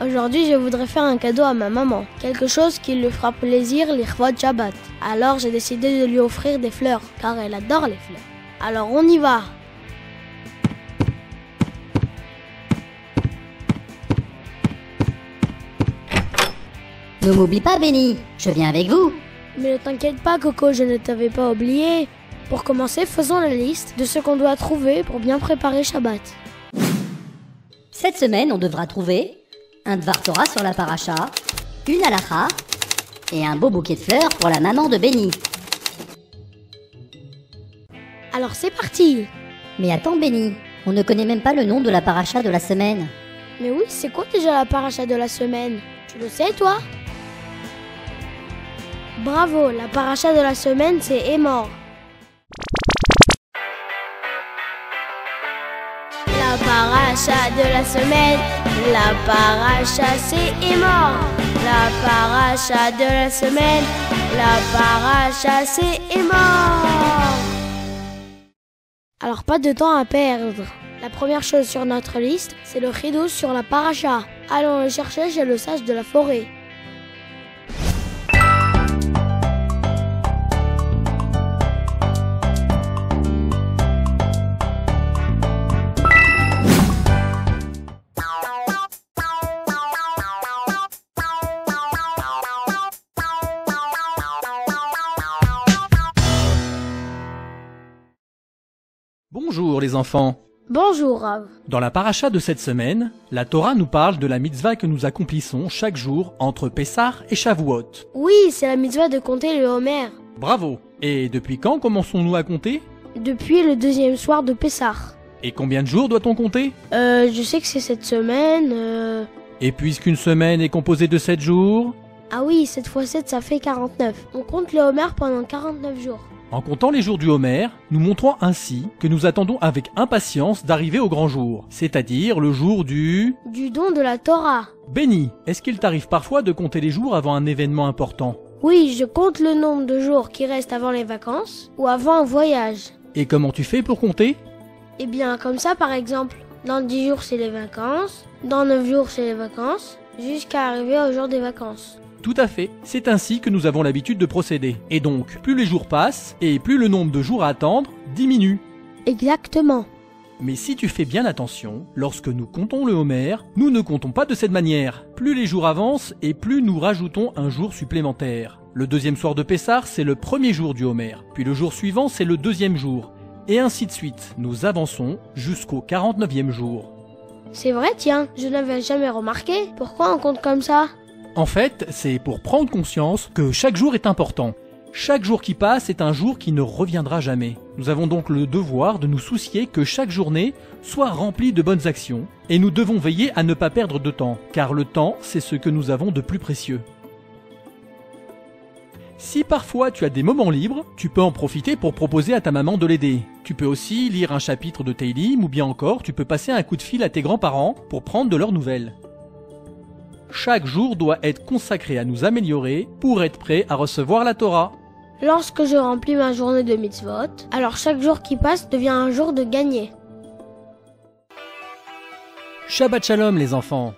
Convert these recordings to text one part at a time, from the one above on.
Aujourd'hui je voudrais faire un cadeau à ma maman, quelque chose qui lui fera plaisir l'Irvot Shabbat. Alors j'ai décidé de lui offrir des fleurs, car elle adore les fleurs. Alors on y va Ne m'oublie pas, Benny. Je viens avec vous. Mais ne t'inquiète pas Coco, je ne t'avais pas oublié. Pour commencer, faisons la liste de ce qu'on doit trouver pour bien préparer Shabbat. Cette semaine, on devra trouver un Dvar Torah sur la paracha, une halacha et un beau bouquet de fleurs pour la maman de Benny. Alors c'est parti Mais attends, Benny, on ne connaît même pas le nom de la paracha de la semaine. Mais oui, c'est quoi déjà la paracha de la semaine? Tu le sais toi? Bravo, la paracha de la semaine c'est Emor. La paracha de la semaine, la paracha c'est Emor. La paracha de la semaine, la paracha c'est Emor. Alors pas de temps à perdre. La première chose sur notre liste, c'est le rideau sur la paracha. Allons le chercher chez le sage de la forêt. Les enfants. Bonjour Rav. Dans la paracha de cette semaine, la Torah nous parle de la mitzvah que nous accomplissons chaque jour entre Pessah et Shavuot. Oui, c'est la mitzvah de compter le Homer. Bravo Et depuis quand commençons-nous à compter? Depuis le deuxième soir de Pessah. Et combien de jours doit-on compter? Euh, je sais que c'est cette semaine. Euh... Et puisqu'une semaine est composée de 7 jours, Ah oui, cette fois 7, ça fait 49. On compte le Homer pendant 49 jours. En comptant les jours du Homer, nous montrons ainsi que nous attendons avec impatience d'arriver au grand jour, c'est-à-dire le jour du... Du don de la Torah. Béni, est-ce qu'il t'arrive parfois de compter les jours avant un événement important? Oui, je compte le nombre de jours qui restent avant les vacances ou avant un voyage. Et comment tu fais pour compter? Eh bien, comme ça, par exemple, dans 10 jours, c'est les vacances, dans 9 jours, c'est les vacances, jusqu'à arriver au jour des vacances. Tout à fait. C'est ainsi que nous avons l'habitude de procéder. Et donc, plus les jours passent, et plus le nombre de jours à attendre diminue. Exactement. Mais si tu fais bien attention, lorsque nous comptons le Homer, nous ne comptons pas de cette manière. Plus les jours avancent, et plus nous rajoutons un jour supplémentaire. Le deuxième soir de Pessah, c'est le premier jour du Homer. Puis le jour suivant, c'est le deuxième jour. Et ainsi de suite. Nous avançons jusqu'au 49e jour. C'est vrai, tiens, je n'avais jamais remarqué. Pourquoi on compte comme ça? En fait, c'est pour prendre conscience que chaque jour est important. Chaque jour qui passe est un jour qui ne reviendra jamais. Nous avons donc le devoir de nous soucier que chaque journée soit remplie de bonnes actions, et nous devons veiller à ne pas perdre de temps, car le temps, c'est ce que nous avons de plus précieux. Si parfois tu as des moments libres, tu peux en profiter pour proposer à ta maman de l'aider. Tu peux aussi lire un chapitre de Teilim ou bien encore tu peux passer un coup de fil à tes grands-parents pour prendre de leurs nouvelles. Chaque jour doit être consacré à nous améliorer pour être prêt à recevoir la Torah. Lorsque je remplis ma journée de mitzvot, alors chaque jour qui passe devient un jour de gagner. Shabbat Shalom les enfants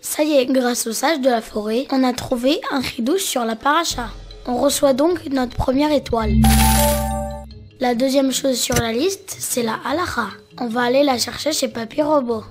Ça y est, grâce au sage de la forêt, on a trouvé un ridouche sur la paracha. On reçoit donc notre première étoile. La deuxième chose sur la liste, c'est la halacha. On va aller la chercher chez Papy Robot.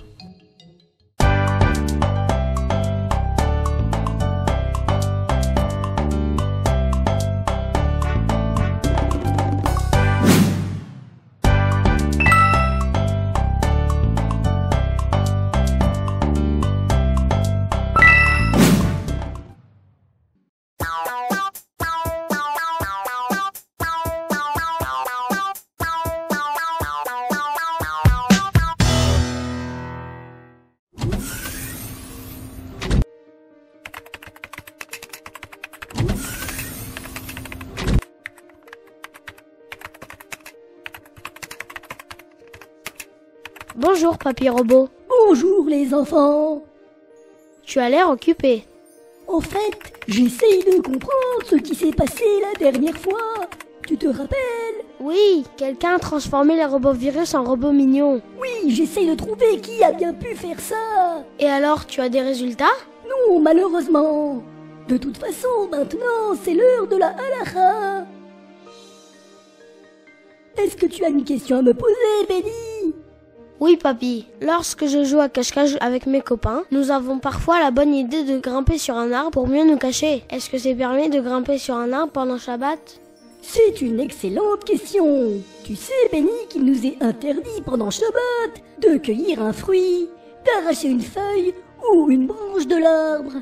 Bonjour Papy Robot. Bonjour les enfants. Tu as l'air occupé. En fait, j'essaye de comprendre ce qui s'est passé la dernière fois. Tu te rappelles? Oui, quelqu'un a transformé les robots virus en robots mignons. Oui, j'essaye de trouver qui a bien pu faire ça. Et alors, tu as des résultats? Non, malheureusement. De toute façon, maintenant, c'est l'heure de la halakha. Est-ce que tu as une question à me poser, Benny Oui, papy. Lorsque je joue à cache-cache avec mes copains, nous avons parfois la bonne idée de grimper sur un arbre pour mieux nous cacher. Est-ce que c'est permis de grimper sur un arbre pendant Shabbat? C'est une excellente question. Tu sais, Benny, qu'il nous est interdit pendant Shabbat de cueillir un fruit, d'arracher une feuille ou une branche de l'arbre.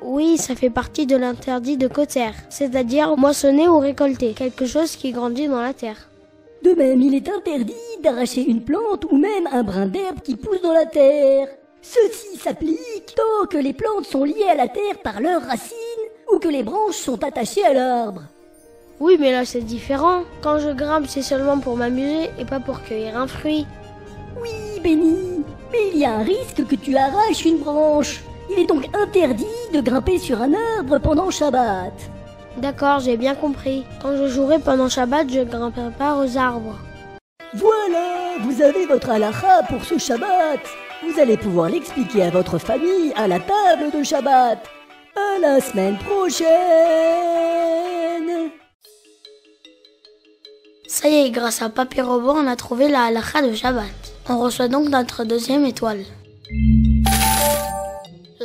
Oui, ça fait partie de l'interdit de Koter, c'est-à-dire moissonner ou récolter quelque chose qui grandit dans la terre. De même, il est interdit d'arracher une plante ou même un brin d'herbe qui pousse dans la terre. Ceci s'applique tant que les plantes sont liées à la terre par leurs racines ou que les branches sont attachées à l'arbre. Oui, mais là c'est différent. Quand je grimpe, c'est seulement pour m'amuser et pas pour cueillir un fruit. Oui, Benny, mais il y a un risque que tu arraches une branche. Il est donc interdit de grimper sur un arbre pendant Shabbat. D'accord, j'ai bien compris. Quand je jouerai pendant Shabbat, je grimperai pas aux arbres. Voilà, vous avez votre halakha pour ce Shabbat. Vous allez pouvoir l'expliquer à votre famille à la table de Shabbat. À la semaine prochaine. Ça y est, grâce à Papy Robot, on a trouvé la halakha de Shabbat. On reçoit donc notre deuxième étoile.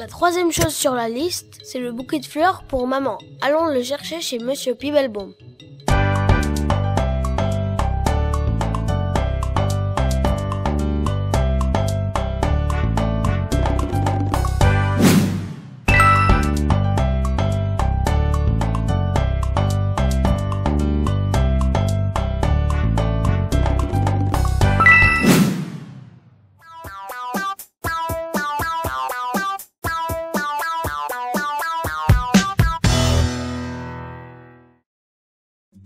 La troisième chose sur la liste, c'est le bouquet de fleurs pour maman. Allons le chercher chez Monsieur Pibelbaum.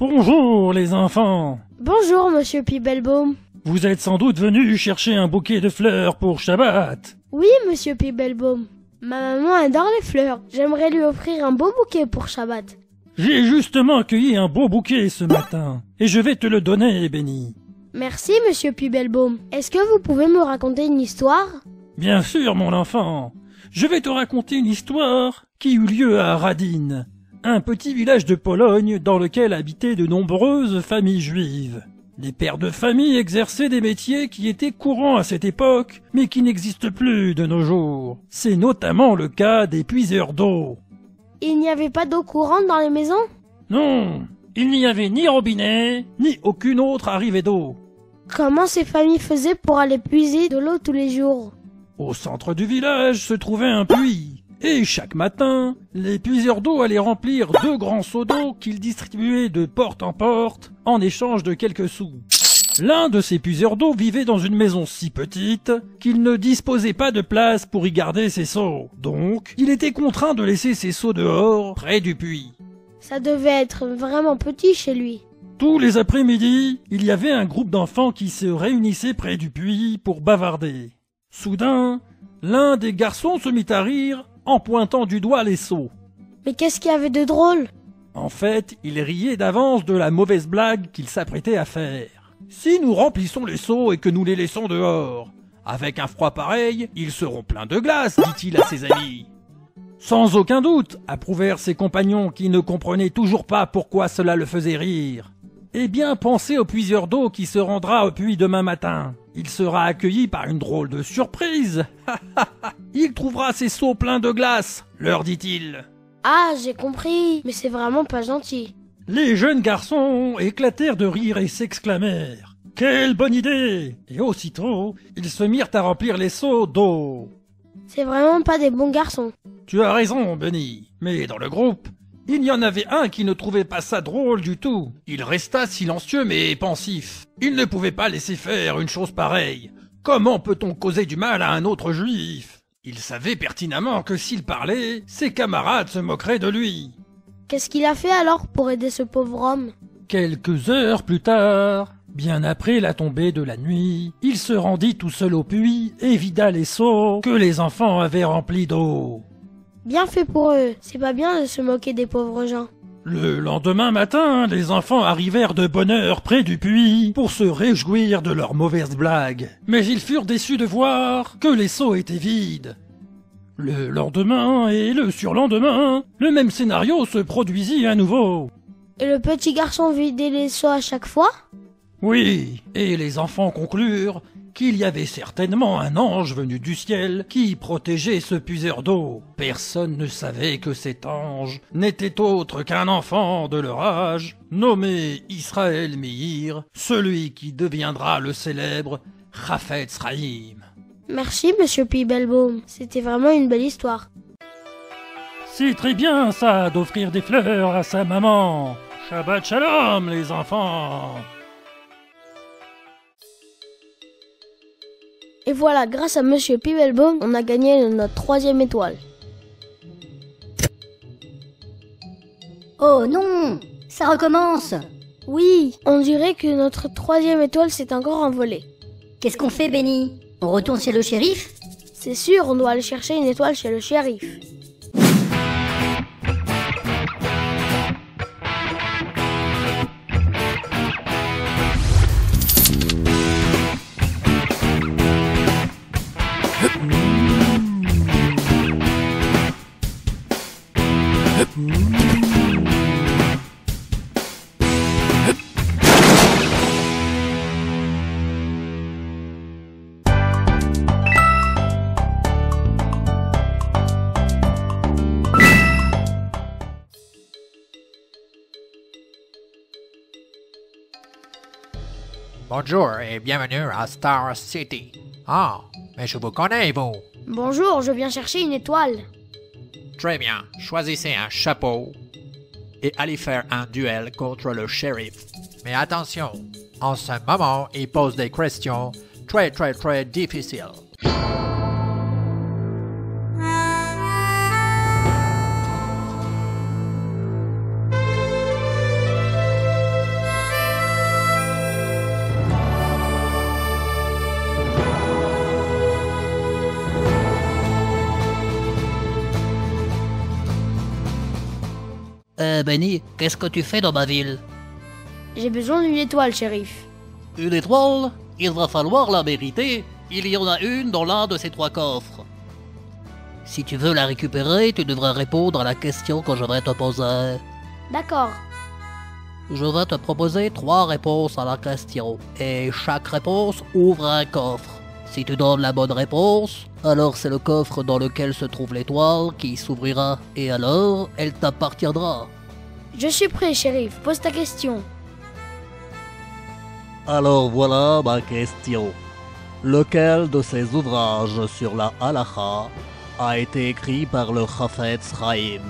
Bonjour les enfants Bonjour Monsieur Pibelbaum. Vous êtes sans doute venus chercher un bouquet de fleurs pour Shabbat. Oui, Monsieur Pibelbaum. Ma maman adore les fleurs. J'aimerais lui offrir un beau bouquet pour Shabbat. J'ai justement cueilli un beau bouquet ce matin, et je vais te le donner, Benny. Merci Monsieur Pibelbaum. Est-ce que vous pouvez me raconter une histoire? Bien sûr, mon enfant. Je vais te raconter une histoire qui eut lieu à Radin, un petit village de Pologne dans lequel habitaient de nombreuses familles juives. Les pères de famille exerçaient des métiers qui étaient courants à cette époque, mais qui n'existent plus de nos jours. C'est notamment le cas des puiseurs d'eau. Il n'y avait pas d'eau courante dans les maisons? Non, il n'y avait ni robinet, ni aucune autre arrivée d'eau. Comment ces familles faisaient pour aller puiser de l'eau tous les jours? Au centre du village se trouvait un puits, et chaque matin, les puiseurs d'eau allaient remplir deux grands seaux d'eau qu'ils distribuaient de porte en porte en échange de quelques sous. L'un de ces puiseurs d'eau vivait dans une maison si petite qu'il ne disposait pas de place pour y garder ses seaux. Donc, il était contraint de laisser ses seaux dehors, près du puits. Ça devait être vraiment petit chez lui. Tous les après-midi, il y avait un groupe d'enfants qui se réunissait près du puits pour bavarder. Soudain, l'un des garçons se mit à rire en pointant du doigt les seaux. Mais qu'est-ce qu'il y avait de drôle? En fait, il riait d'avance de la mauvaise blague qu'il s'apprêtait à faire. Si nous remplissons les seaux et que nous les laissons dehors, avec un froid pareil, ils seront pleins de glace, dit-il à ses amis. Sans aucun doute, approuvèrent ses compagnons qui ne comprenaient toujours pas pourquoi cela le faisait rire. Eh bien, pensez au puiseur d'eau qui se rendra au puits demain matin. Il sera accueilli par une drôle de surprise. Il trouvera ses seaux pleins de glace, leur dit-il. Ah, j'ai compris. Mais c'est vraiment pas gentil. Les jeunes garçons éclatèrent de rire et s'exclamèrent. Quelle bonne idée Et aussitôt, ils se mirent à remplir les seaux d'eau. C'est vraiment pas des bons garçons. Tu as raison, Benny. Mais dans le groupe, il y en avait un qui ne trouvait pas ça drôle du tout. Il resta silencieux mais pensif. Il ne pouvait pas laisser faire une chose pareille. Comment peut-on causer du mal à un autre juif? Il savait pertinemment que s'il parlait, ses camarades se moqueraient de lui. Qu'est-ce qu'il a fait alors pour aider ce pauvre homme? Quelques heures plus tard, bien après la tombée de la nuit, il se rendit tout seul au puits et vida les seaux que les enfants avaient remplis d'eau. Bien fait pour eux. C'est pas bien de se moquer des pauvres gens. Le lendemain matin, les enfants arrivèrent de bonne heure près du puits pour se réjouir de leurs mauvaises blagues. Mais ils furent déçus de voir que les seaux étaient vides. Le lendemain et le surlendemain, le même scénario se produisit à nouveau. Et le petit garçon vidait les seaux à chaque fois? Oui, et les enfants conclurent qu'il y avait certainement un ange venu du ciel qui protégeait ce puiseur d'eau. Personne ne savait que cet ange n'était autre qu'un enfant de leur âge, nommé Israël Meir, celui qui deviendra le célèbre Raphetz Sraïm. Merci, monsieur Pibelbaum. C'était vraiment une belle histoire. C'est très bien ça d'offrir des fleurs à sa maman. Shabbat shalom les enfants. Et voilà, grâce à monsieur Pibelbaum, on a gagné notre troisième étoile. Oh non Ça recommence Oui, on dirait que notre troisième étoile s'est encore envolée. Qu'est-ce qu'on fait, Benny? On retourne chez le shérif? C'est sûr, on doit aller chercher une étoile chez le shérif. Bonjour et bienvenue à Star City. Ah, mais je vous connais, vous. Bonjour, je viens chercher une étoile. Très bien, choisissez un chapeau et allez faire un duel contre le shérif. Mais attention, en ce moment, il pose des questions très très très difficiles. Euh, Benny, qu'est-ce que tu fais dans ma ville? J'ai besoin d'une étoile, shérif. Une étoile? Il va falloir la mériter. Il y en a une dans l'un de ces trois coffres. Si tu veux la récupérer, tu devrais répondre à la question que je vais te poser. D'accord. Je vais te proposer trois réponses à la question, et chaque réponse ouvre un coffre. Si tu donnes la bonne réponse, alors c'est le coffre dans lequel se trouve l'étoile qui s'ouvrira, et alors elle t'appartiendra. Je suis prêt, shérif. Pose ta question. Alors voilà ma question. Lequel de ces ouvrages sur la halacha a été écrit par le Chafetz Chaim?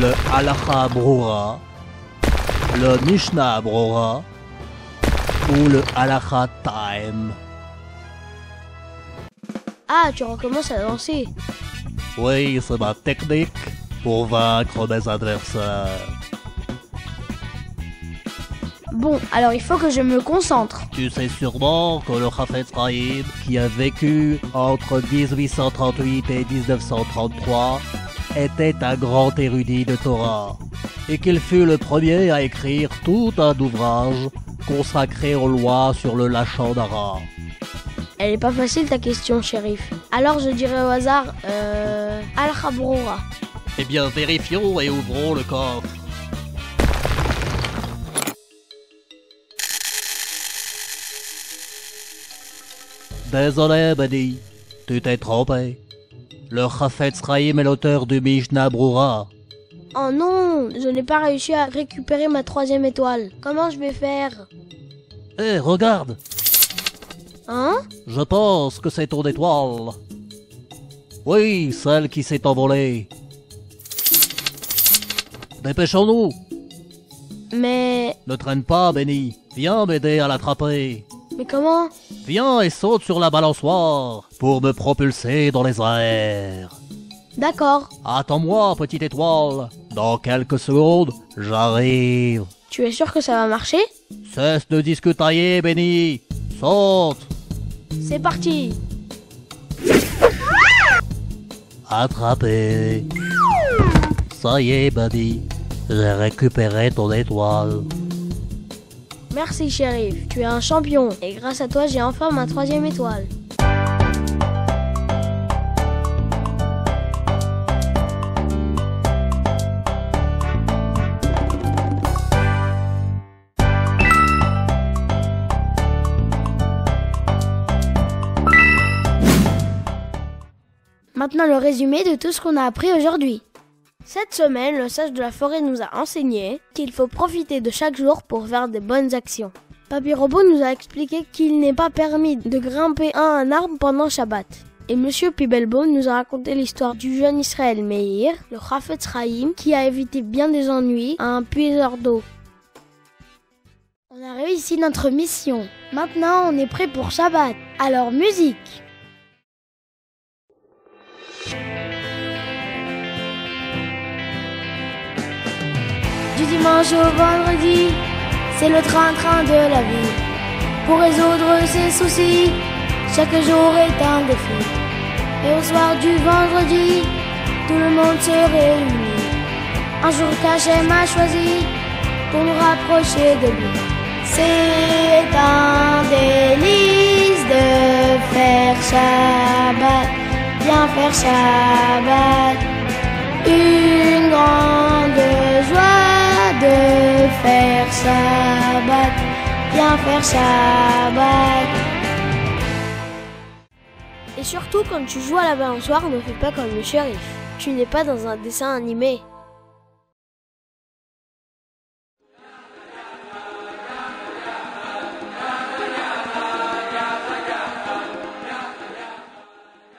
Le halacha Brura, le Mishnah Brura ou le halacha Time Ah, tu recommences à danser. Oui, c'est ma technique pour vaincre mes adversaires. Bon, alors il faut que je me concentre. Tu sais sûrement que le Chafetz Chaim, qui a vécu entre 1838 et 1933, était un grand érudit de Torah, et qu'il fut le premier à écrire tout un ouvrage consacré aux lois sur le Lachon d'Ara. Elle est pas facile ta question, shérif. Alors je dirais au hasard, euh... Al-Khabroura. Eh bien, vérifions et ouvrons le coffre. Désolé, Benny, tu t'es trompé. Le Chafetz Chaim est l'auteur du Mishnah Brura. Oh non, je n'ai pas réussi à récupérer ma troisième étoile. Comment je vais faire? Eh, regarde, Hein? Je pense que c'est ton étoile. Oui, celle qui s'est envolée. Dépêchons-nous. Mais... Ne traîne pas, Benny. Viens m'aider à l'attraper. Mais comment? Viens et saute sur la balançoire pour me propulser dans les airs. D'accord. Attends-moi, petite étoile. Dans quelques secondes, j'arrive. Tu es sûr que ça va marcher? Cesse de discutailler, Benny. Saute. C'est parti Attrapé. Ça y est, Buddy. J'ai récupéré ton étoile. Merci shérif, tu es un champion. Et grâce à toi, j'ai enfin ma troisième étoile. Maintenant le résumé de tout ce qu'on a appris aujourd'hui. Cette semaine, le sage de la forêt nous a enseigné qu'il faut profiter de chaque jour pour faire de bonnes actions. Papy Robot nous a expliqué qu'il n'est pas permis de grimper à un arbre pendant Shabbat. Et Monsieur Pibelbo nous a raconté l'histoire du jeune Israël Meir, le Rafetz Chaim, qui a évité bien des ennuis à un puiseur d'eau. On a réussi notre mission. Maintenant, on est prêt pour Shabbat. Alors, musique dimanche au vendredi, c'est le train-train de la vie. Pour résoudre ses soucis, chaque jour est un défi. Et au soir du vendredi, tout le monde se réunit. Un jour caché m'a choisi pour nous rapprocher de lui. C'est un délice de faire Shabbat, bien faire Shabbat. Une grande faire Shabbat, bien faire Shabbat. Et surtout, quand tu joues à la balançoire, ne fais pas comme le shérif. Tu n'es pas dans un dessin animé.